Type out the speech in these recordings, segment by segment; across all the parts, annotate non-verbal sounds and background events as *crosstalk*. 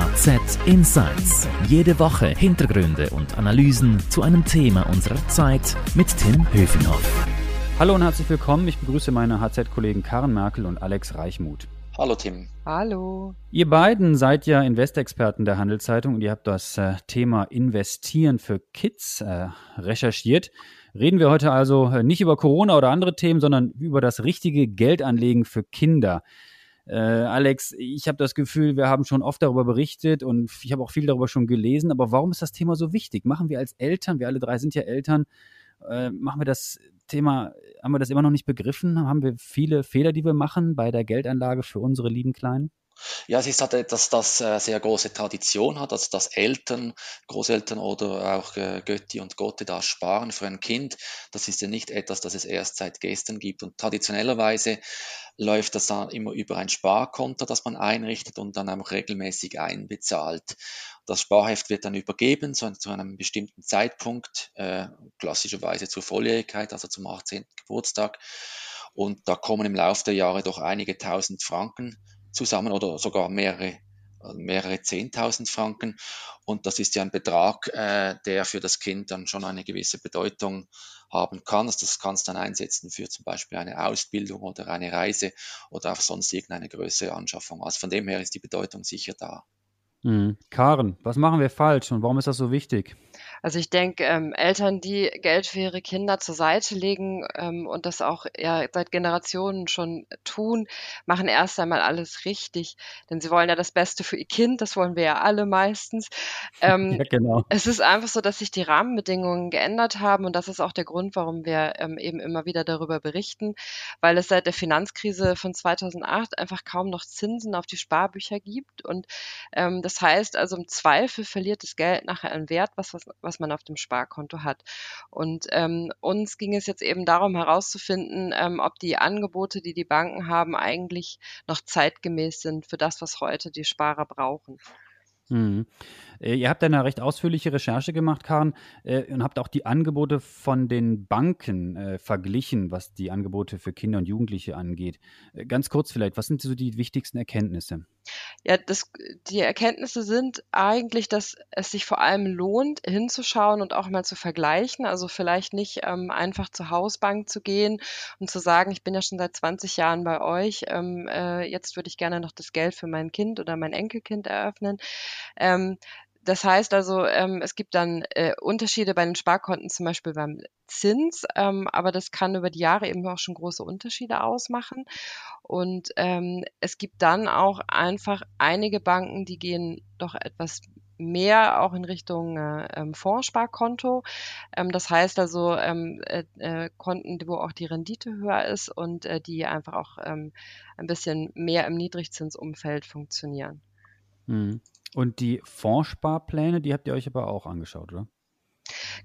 HZ Insights. Jede Woche Hintergründe und Analysen zu einem Thema unserer Zeit mit Tim Höfenhoff. Hallo und herzlich willkommen. Ich begrüße meine HZ-Kollegen Karen Merkel und Alex Reichmuth. Hallo Tim. Hallo. Ihr beiden seid ja Investexperten der Handelszeitung und ihr habt das äh, Thema Investieren für Kids äh, recherchiert. Reden wir heute also äh, nicht über Corona oder andere Themen, sondern über das richtige Geldanlegen für Kinder. Äh, Alex, ich habe das Gefühl, wir haben schon oft darüber berichtet und ich habe auch viel darüber schon gelesen. Aber warum ist das Thema so wichtig? Machen wir als Eltern, wir alle drei sind ja Eltern, äh, machen wir das Thema, haben wir das immer noch nicht begriffen? Haben wir viele Fehler, die wir machen bei der Geldanlage für unsere lieben Kleinen? Ja, es ist halt etwas, das äh, sehr große Tradition hat, also dass Eltern, Großeltern oder auch äh, Götti und Gotte da sparen für ein Kind. Das ist ja nicht etwas, das es erst seit gestern gibt. Und traditionellerweise läuft das dann immer über ein Sparkonto, das man einrichtet und dann auch regelmäßig einbezahlt. Das Sparheft wird dann übergeben zu, zu einem bestimmten Zeitpunkt, äh, klassischerweise zur Volljährigkeit, also zum 18. Geburtstag. Und da kommen im Laufe der Jahre doch einige tausend Franken zusammen oder sogar mehrere mehrere Zehntausend Franken. Und das ist ja ein Betrag, äh, der für das Kind dann schon eine gewisse Bedeutung haben kann. Also das kannst du dann einsetzen für zum Beispiel eine Ausbildung oder eine Reise oder auch sonst irgendeine größere Anschaffung. Also von dem her ist die Bedeutung sicher da. Mhm. Karen, was machen wir falsch und warum ist das so wichtig? Also ich denke, ähm, Eltern, die Geld für ihre Kinder zur Seite legen ähm, und das auch ja, seit Generationen schon tun, machen erst einmal alles richtig. Denn sie wollen ja das Beste für ihr Kind, das wollen wir ja alle meistens. Ähm, *laughs* ja, genau. Es ist einfach so, dass sich die Rahmenbedingungen geändert haben und das ist auch der Grund, warum wir ähm, eben immer wieder darüber berichten, weil es seit der Finanzkrise von 2008 einfach kaum noch Zinsen auf die Sparbücher gibt und ähm, das heißt also im Zweifel verliert das Geld nachher an Wert, was, was, was man auf dem Sparkonto hat. Und ähm, uns ging es jetzt eben darum herauszufinden, ähm, ob die Angebote, die die Banken haben, eigentlich noch zeitgemäß sind für das, was heute die Sparer brauchen. Äh, ihr habt eine recht ausführliche Recherche gemacht, Karen, äh, und habt auch die Angebote von den Banken äh, verglichen, was die Angebote für Kinder und Jugendliche angeht. Äh, ganz kurz vielleicht, was sind so die wichtigsten Erkenntnisse? Ja, das, die Erkenntnisse sind eigentlich, dass es sich vor allem lohnt, hinzuschauen und auch mal zu vergleichen. Also vielleicht nicht ähm, einfach zur Hausbank zu gehen und zu sagen, ich bin ja schon seit 20 Jahren bei euch, ähm, äh, jetzt würde ich gerne noch das Geld für mein Kind oder mein Enkelkind eröffnen. Ähm, das heißt also, ähm, es gibt dann äh, Unterschiede bei den Sparkonten, zum Beispiel beim Zins, ähm, aber das kann über die Jahre eben auch schon große Unterschiede ausmachen. Und ähm, es gibt dann auch einfach einige Banken, die gehen doch etwas mehr auch in Richtung äh, ähm, Fondssparkonto. Ähm, das heißt also ähm, äh, äh, Konten, wo auch die Rendite höher ist und äh, die einfach auch ähm, ein bisschen mehr im Niedrigzinsumfeld funktionieren. Mhm. Und die Fondssparpläne, die habt ihr euch aber auch angeschaut, oder?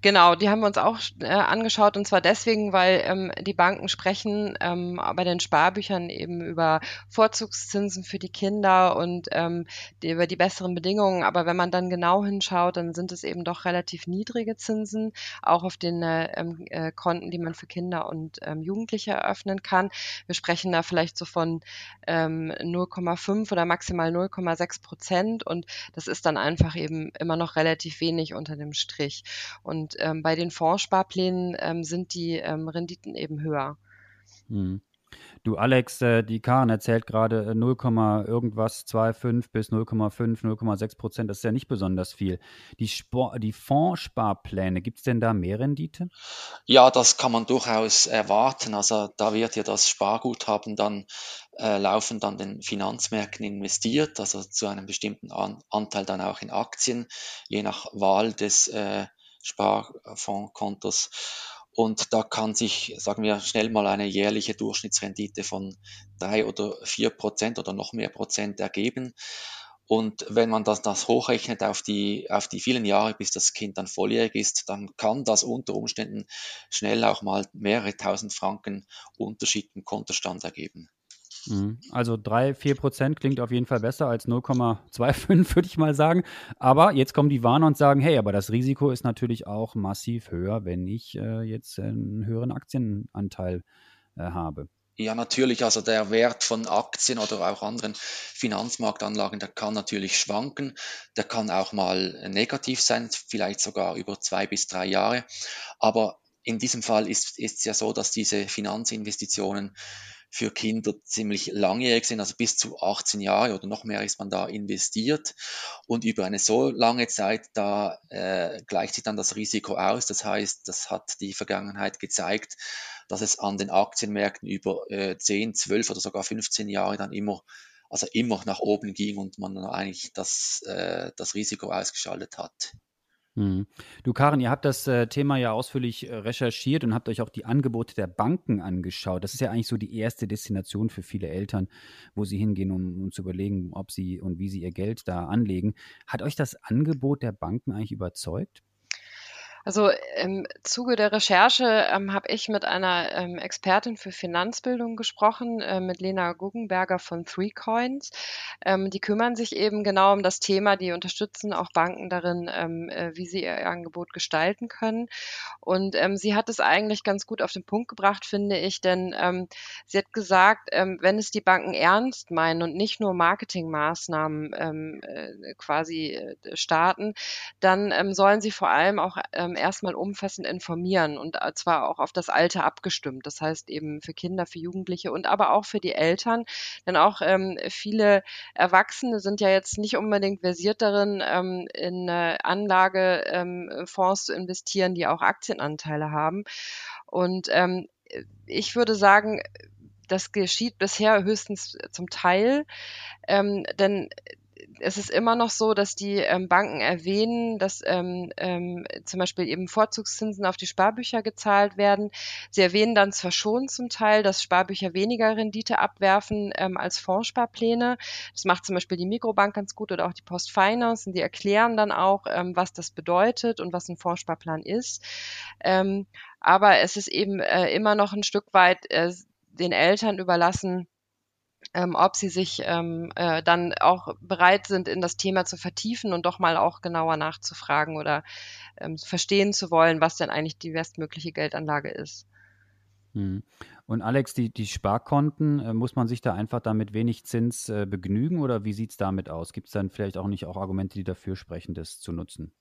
Genau, die haben wir uns auch äh, angeschaut und zwar deswegen, weil ähm, die Banken sprechen ähm, bei den Sparbüchern eben über Vorzugszinsen für die Kinder und ähm, die, über die besseren Bedingungen. Aber wenn man dann genau hinschaut, dann sind es eben doch relativ niedrige Zinsen, auch auf den äh, ähm, äh, Konten, die man für Kinder und ähm, Jugendliche eröffnen kann. Wir sprechen da vielleicht so von ähm, 0,5 oder maximal 0,6 Prozent und das ist dann einfach eben immer noch relativ wenig unter dem Strich. Und ähm, bei den Fondssparplänen ähm, sind die ähm, Renditen eben höher. Hm. Du, Alex, äh, die Karen erzählt gerade 0, äh, irgendwas, 2,5 bis 0,5, 0,6 Prozent. Das ist ja nicht besonders viel. Die, Spor die Fondssparpläne, gibt es denn da mehr Rendite? Ja, das kann man durchaus erwarten. Also da wird ja das Sparguthaben dann äh, laufend an den Finanzmärkten investiert, also zu einem bestimmten An Anteil dann auch in Aktien, je nach Wahl des äh, Sparfondskontos. Und da kann sich, sagen wir, schnell mal eine jährliche Durchschnittsrendite von drei oder vier Prozent oder noch mehr Prozent ergeben. Und wenn man das, das hochrechnet auf die, auf die vielen Jahre, bis das Kind dann volljährig ist, dann kann das unter Umständen schnell auch mal mehrere tausend Franken Unterschied im Kontostand ergeben. Mhm. Also 3, 4 Prozent klingt auf jeden Fall besser als 0,25, *laughs* würde ich mal sagen. Aber jetzt kommen die Warner und sagen, hey, aber das Risiko ist natürlich auch massiv höher, wenn ich äh, jetzt einen höheren Aktienanteil äh, habe. Ja, natürlich. Also der Wert von Aktien oder auch anderen Finanzmarktanlagen, der kann natürlich schwanken. Der kann auch mal negativ sein, vielleicht sogar über zwei bis drei Jahre. Aber in diesem Fall ist es ja so, dass diese Finanzinvestitionen für Kinder ziemlich langjährig sind, also bis zu 18 Jahre oder noch mehr ist man da investiert. Und über eine so lange Zeit, da äh, gleicht sich dann das Risiko aus. Das heißt, das hat die Vergangenheit gezeigt, dass es an den Aktienmärkten über äh, 10, 12 oder sogar 15 Jahre dann immer also immer nach oben ging und man eigentlich das, äh, das Risiko ausgeschaltet hat. Hm. Du, Karin, ihr habt das äh, Thema ja ausführlich äh, recherchiert und habt euch auch die Angebote der Banken angeschaut. Das ist ja eigentlich so die erste Destination für viele Eltern, wo sie hingehen, um, um zu überlegen, ob sie und wie sie ihr Geld da anlegen. Hat euch das Angebot der Banken eigentlich überzeugt? Also im Zuge der Recherche ähm, habe ich mit einer ähm, Expertin für Finanzbildung gesprochen, äh, mit Lena Guggenberger von Three Coins. Ähm, die kümmern sich eben genau um das Thema, die unterstützen auch Banken darin, ähm, äh, wie sie ihr Angebot gestalten können. Und ähm, sie hat es eigentlich ganz gut auf den Punkt gebracht, finde ich, denn ähm, sie hat gesagt, wenn es die Banken ernst meinen und nicht nur Marketingmaßnahmen äh, quasi äh, starten, dann sollen sie vor allem auch erstmal umfassend informieren und äh, zwar auch auf das Alter abgestimmt. Das heißt eben für Kinder, für Jugendliche und aber auch für die Eltern. Denn auch ähm, viele Erwachsene sind ja jetzt nicht unbedingt versiert darin, ähm, in äh, Anlagefonds zu investieren, die auch Aktienanteile haben. Und ähm, ich würde sagen, das geschieht bisher höchstens zum Teil, ähm, denn es ist immer noch so, dass die ähm, Banken erwähnen, dass ähm, ähm, zum Beispiel eben Vorzugszinsen auf die Sparbücher gezahlt werden. Sie erwähnen dann zwar schon zum Teil, dass Sparbücher weniger Rendite abwerfen ähm, als Fondssparpläne. Das macht zum Beispiel die Mikrobank ganz gut oder auch die Postfinance und die erklären dann auch, ähm, was das bedeutet und was ein Fondssparplan ist. Ähm, aber es ist eben äh, immer noch ein Stück weit äh, den Eltern überlassen, ähm, ob sie sich ähm, äh, dann auch bereit sind, in das Thema zu vertiefen und doch mal auch genauer nachzufragen oder ähm, verstehen zu wollen, was denn eigentlich die bestmögliche Geldanlage ist. Hm. Und Alex, die, die Sparkonten, äh, muss man sich da einfach damit wenig Zins äh, begnügen oder wie sieht es damit aus? Gibt es dann vielleicht auch nicht auch Argumente, die dafür sprechen, das zu nutzen?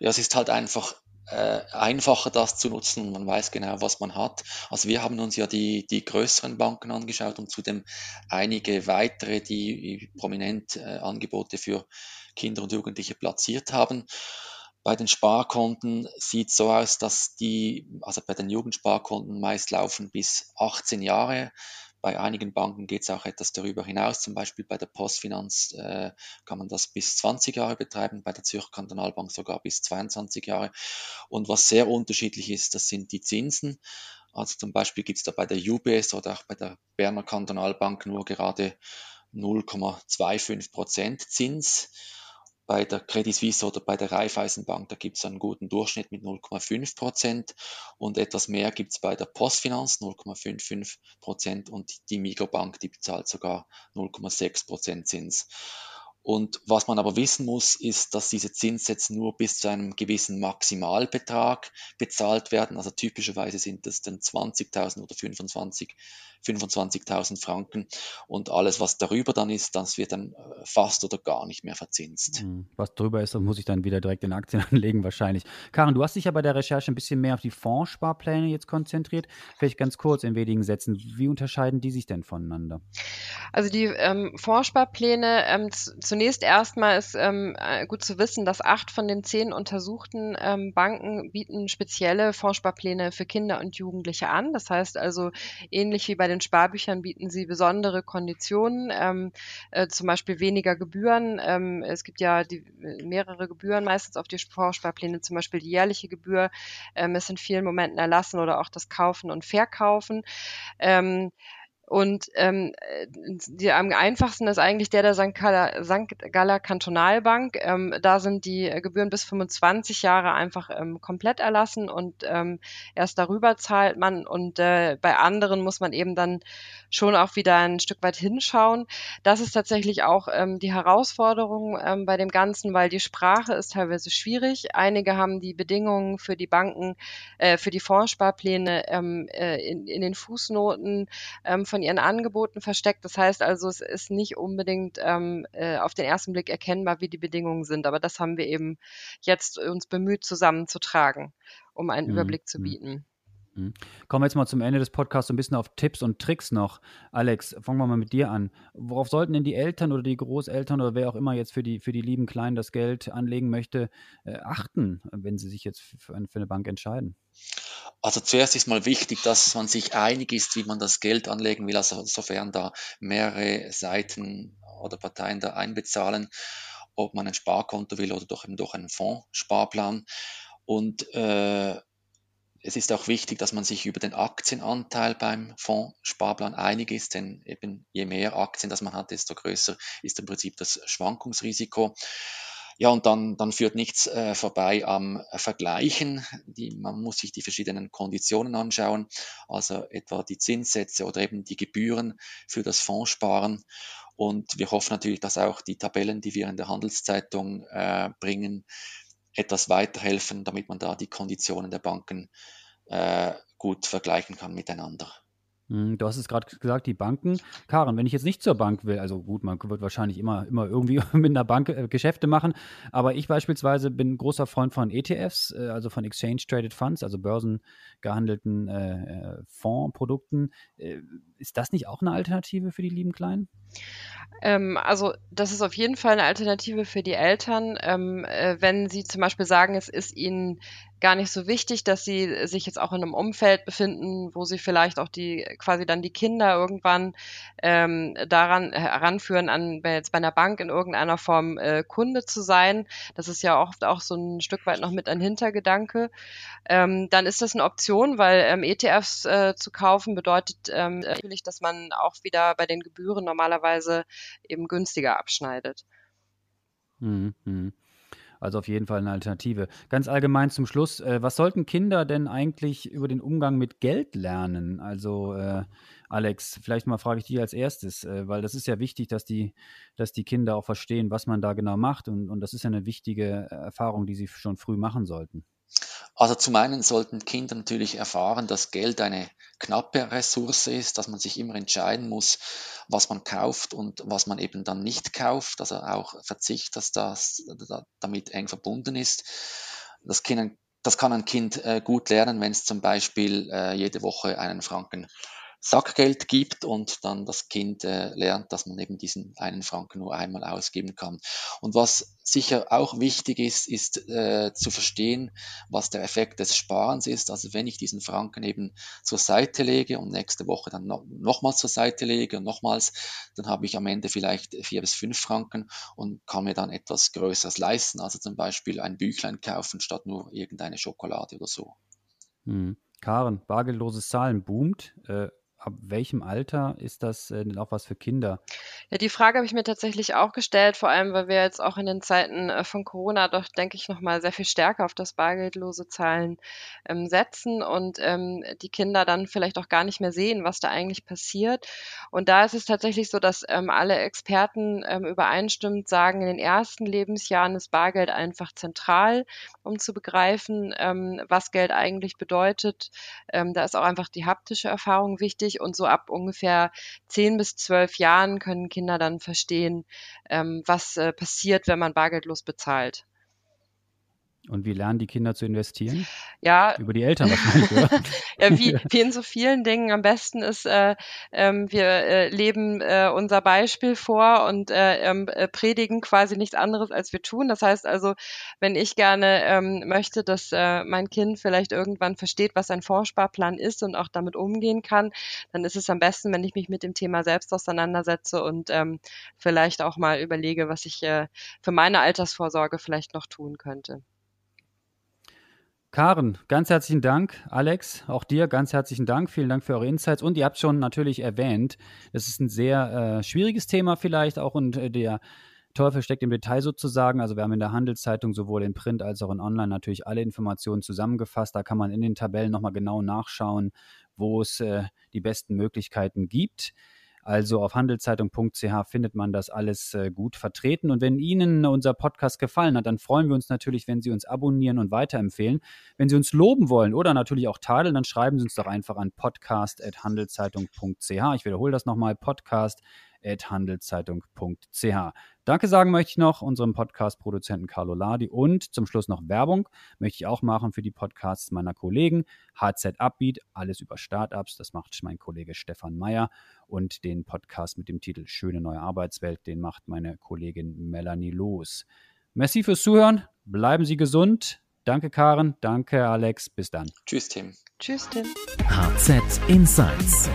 Ja, es ist halt einfach äh, einfacher, das zu nutzen. Man weiß genau, was man hat. Also wir haben uns ja die, die größeren Banken angeschaut und zudem einige weitere, die prominent äh, Angebote für Kinder und Jugendliche platziert haben. Bei den Sparkonten sieht es so aus, dass die, also bei den Jugendsparkonten meist laufen bis 18 Jahre. Bei einigen Banken geht es auch etwas darüber hinaus. Zum Beispiel bei der Postfinanz äh, kann man das bis 20 Jahre betreiben, bei der Zürcher Kantonalbank sogar bis 22 Jahre. Und was sehr unterschiedlich ist, das sind die Zinsen. Also zum Beispiel gibt es da bei der UBS oder auch bei der Berner Kantonalbank nur gerade 0,25 Prozent Zins bei der Credit Suisse oder bei der Raiffeisenbank, da gibt es einen guten Durchschnitt mit 0,5 Prozent und etwas mehr gibt es bei der Postfinanz 0,55 Prozent und die Mikrobank, die bezahlt sogar 0,6 Prozent Zins. Und was man aber wissen muss, ist, dass diese Zinssätze nur bis zu einem gewissen Maximalbetrag bezahlt werden. Also typischerweise sind das dann 20.000 oder 25 25.000 Franken und alles, was darüber dann ist, das wird dann äh, fast oder gar nicht mehr verzinst. Hm, was drüber ist, das muss ich dann wieder direkt in Aktien *laughs* anlegen wahrscheinlich. Karin, du hast dich ja bei der Recherche ein bisschen mehr auf die Fondssparpläne jetzt konzentriert. Vielleicht ganz kurz in wenigen Sätzen, wie unterscheiden die sich denn voneinander? Also die ähm, Fondssparpläne, ähm, zunächst erstmal ist ähm, äh, gut zu wissen, dass acht von den zehn untersuchten ähm, Banken bieten spezielle Fondssparpläne für Kinder und Jugendliche an. Das heißt also ähnlich wie bei den Sparbüchern bieten sie besondere Konditionen, ähm, äh, zum Beispiel weniger Gebühren. Ähm, es gibt ja die, mehrere Gebühren meistens auf die Vorsparpläne, zum Beispiel die jährliche Gebühr ähm, ist in vielen Momenten erlassen oder auch das Kaufen und Verkaufen. Ähm, Und ähm, die, am einfachsten ist eigentlich der der St. Galler, St. Galler Kantonalbank. Ähm, da sind die Gebühren bis 25 Jahre einfach ähm, komplett erlassen und ähm, erst darüber zahlt man. Und äh, bei anderen muss man eben dann schon auch wieder ein Stück weit hinschauen. Das ist tatsächlich auch ähm, die Herausforderung ähm, bei dem Ganzen, weil die Sprache ist teilweise schwierig. Einige haben die Bedingungen für die Banken, äh, für die Fondssparpläne ähm, äh, in, in den Fußnoten ähm, von ihren Angeboten versteckt. Das heißt also, es ist nicht unbedingt ähm, äh, auf den ersten Blick erkennbar, wie die Bedingungen sind. Aber das haben wir eben jetzt uns bemüht zusammenzutragen, um einen mhm. Überblick zu mhm. bieten. Mhm. Kommen wir jetzt mal zum Ende des Podcasts so ein bisschen auf Tipps und Tricks noch. Alex, fangen wir mal mit dir an. Worauf sollten denn die Eltern oder die Großeltern oder wer auch immer jetzt für die, für die lieben Kleinen das Geld anlegen möchte, äh, achten, wenn sie sich jetzt für eine, für eine Bank entscheiden? Also zuerst ist mal wichtig, dass man sich einig ist, wie man das Geld anlegen will, also sofern da mehrere Seiten oder Parteien da einbezahlen, ob man ein Sparkonto will oder doch eben doch einen Fondssparplan. Und äh, es ist auch wichtig, dass man sich über den Aktienanteil beim Fondssparplan einig ist, denn eben je mehr Aktien das man hat, desto größer ist im Prinzip das Schwankungsrisiko. Ja, und dann, dann führt nichts äh, vorbei am Vergleichen. Die, man muss sich die verschiedenen Konditionen anschauen, also etwa die Zinssätze oder eben die Gebühren für das Fondssparen. Und wir hoffen natürlich, dass auch die Tabellen, die wir in der Handelszeitung äh, bringen, etwas weiterhelfen, damit man da die Konditionen der Banken äh, gut vergleichen kann miteinander. Hm, du hast es gerade gesagt, die Banken. Karen, wenn ich jetzt nicht zur Bank will, also gut, man wird wahrscheinlich immer, immer irgendwie *laughs* mit einer Bank äh, Geschäfte machen, aber ich beispielsweise bin großer Freund von ETFs, äh, also von Exchange Traded Funds, also börsengehandelten äh, äh Fondsprodukten. Äh, ist das nicht auch eine Alternative für die lieben Kleinen? Ähm, also das ist auf jeden Fall eine Alternative für die Eltern, ähm, äh, wenn sie zum Beispiel sagen, es ist ihnen gar nicht so wichtig, dass sie sich jetzt auch in einem Umfeld befinden, wo sie vielleicht auch die quasi dann die Kinder irgendwann ähm, daran heranführen, an jetzt bei einer Bank in irgendeiner Form äh, Kunde zu sein. Das ist ja oft auch so ein Stück weit noch mit ein Hintergedanke. Ähm, dann ist das eine Option, weil ähm, ETFs äh, zu kaufen bedeutet ähm, natürlich, dass man auch wieder bei den Gebühren normalerweise eben günstiger abschneidet. Mhm. Also auf jeden Fall eine Alternative. Ganz allgemein zum Schluss, äh, was sollten Kinder denn eigentlich über den Umgang mit Geld lernen? Also äh, Alex, vielleicht mal frage ich dich als erstes, äh, weil das ist ja wichtig, dass die, dass die Kinder auch verstehen, was man da genau macht und, und das ist ja eine wichtige Erfahrung, die sie schon früh machen sollten. Also zum einen sollten Kinder natürlich erfahren, dass Geld eine knappe Ressource ist, dass man sich immer entscheiden muss, was man kauft und was man eben dann nicht kauft. Also auch Verzicht, dass das damit eng verbunden ist. Das, kind, das kann ein Kind äh, gut lernen, wenn es zum Beispiel äh, jede Woche einen Franken Sackgeld gibt und dann das Kind äh, lernt, dass man eben diesen einen Franken nur einmal ausgeben kann. Und was sicher auch wichtig ist, ist äh, zu verstehen, was der Effekt des Sparens ist. Also wenn ich diesen Franken eben zur Seite lege und nächste Woche dann no nochmals zur Seite lege und nochmals, dann habe ich am Ende vielleicht vier bis fünf Franken und kann mir dann etwas Größeres leisten. Also zum Beispiel ein Büchlein kaufen statt nur irgendeine Schokolade oder so. Hm. Karen, bargeldloses Zahlen boomt. Äh, ab welchem Alter ist das äh, denn auch was für Kinder? Ja, die Frage habe ich mir tatsächlich auch gestellt, vor allem, weil wir jetzt auch in den Zeiten äh, von Corona doch, denke ich, nochmal sehr viel stärker auf das bargeldlose Zahlen ähm, setzen und ähm, die Kinder dann vielleicht auch gar nicht mehr sehen, was da eigentlich passiert. Und da ist es tatsächlich so, dass ähm, alle Experten ähm, übereinstimmend sagen, in den ersten Lebensjahren ist Bargeld einfach zentral, um zu begreifen, ähm, was Geld eigentlich bedeutet. Ähm, da ist auch einfach die haptische Erfahrung wichtig und so ab ungefähr zehn bis zwölf Jahren können Kinder dann verstehen, ähm, was äh, passiert, wenn man bargeldlos bezahlt. Und wie lernen die Kinder zu investieren? Ja. Über die Eltern wahrscheinlich, oder? *laughs* ja, wie, *laughs* wie in so vielen Dingen am besten ist, äh, äh, wir äh, leben äh, unser Beispiel vor und äh, ähm, äh, predigen quasi nichts anderes, als wir tun. Das heißt also, wenn ich gerne ähm, möchte, dass äh, mein Kind vielleicht irgendwann versteht, was ein Fondssparplan ist und auch damit umgehen kann, dann ist es am besten, wenn ich mich mit dem Thema selbst auseinandersetze und ähm, vielleicht auch mal überlege, was ich äh, für meine Altersvorsorge vielleicht noch tun könnte. Karen, ganz herzlichen Dank. Alex, auch dir ganz herzlichen Dank. Vielen Dank für eure Insights. Und ihr habt schon natürlich erwähnt, es ist ein sehr äh, schwieriges Thema vielleicht auch und äh, der Teufel steckt im Detail sozusagen. Also wir haben in der Handelszeitung sowohl in Print als auch in Online natürlich alle Informationen zusammengefasst. Da kann man in den Tabellen nochmal genau nachschauen, wo es äh, die besten Möglichkeiten gibt. Also auf handelszeitung.ch findet man das alles äh, gut vertreten. Und wenn Ihnen unser Podcast gefallen hat, dann freuen wir uns natürlich, wenn Sie uns abonnieren und weiterempfehlen. Wenn Sie uns loben wollen oder natürlich auch tadeln, dann schreiben Sie uns doch einfach an podcast.handelszeitung.ch. Ich wiederhole das nochmal, podcast@ handelszeitung.ch. Danke sagen möchte ich noch unserem Podcast-Produzenten Carlo Ladi und zum Schluss noch Werbung möchte ich auch machen für die Podcasts meiner Kollegen. HZ Upbeat, alles über Startups, das macht mein Kollege Stefan Meyer und den Podcast mit dem Titel Schöne neue Arbeitswelt, den macht meine Kollegin Melanie Loos. Merci fürs Zuhören, bleiben Sie gesund. Danke Karen, danke Alex, bis dann. Tschüss Tim. Tschüss Tim. HZ Insights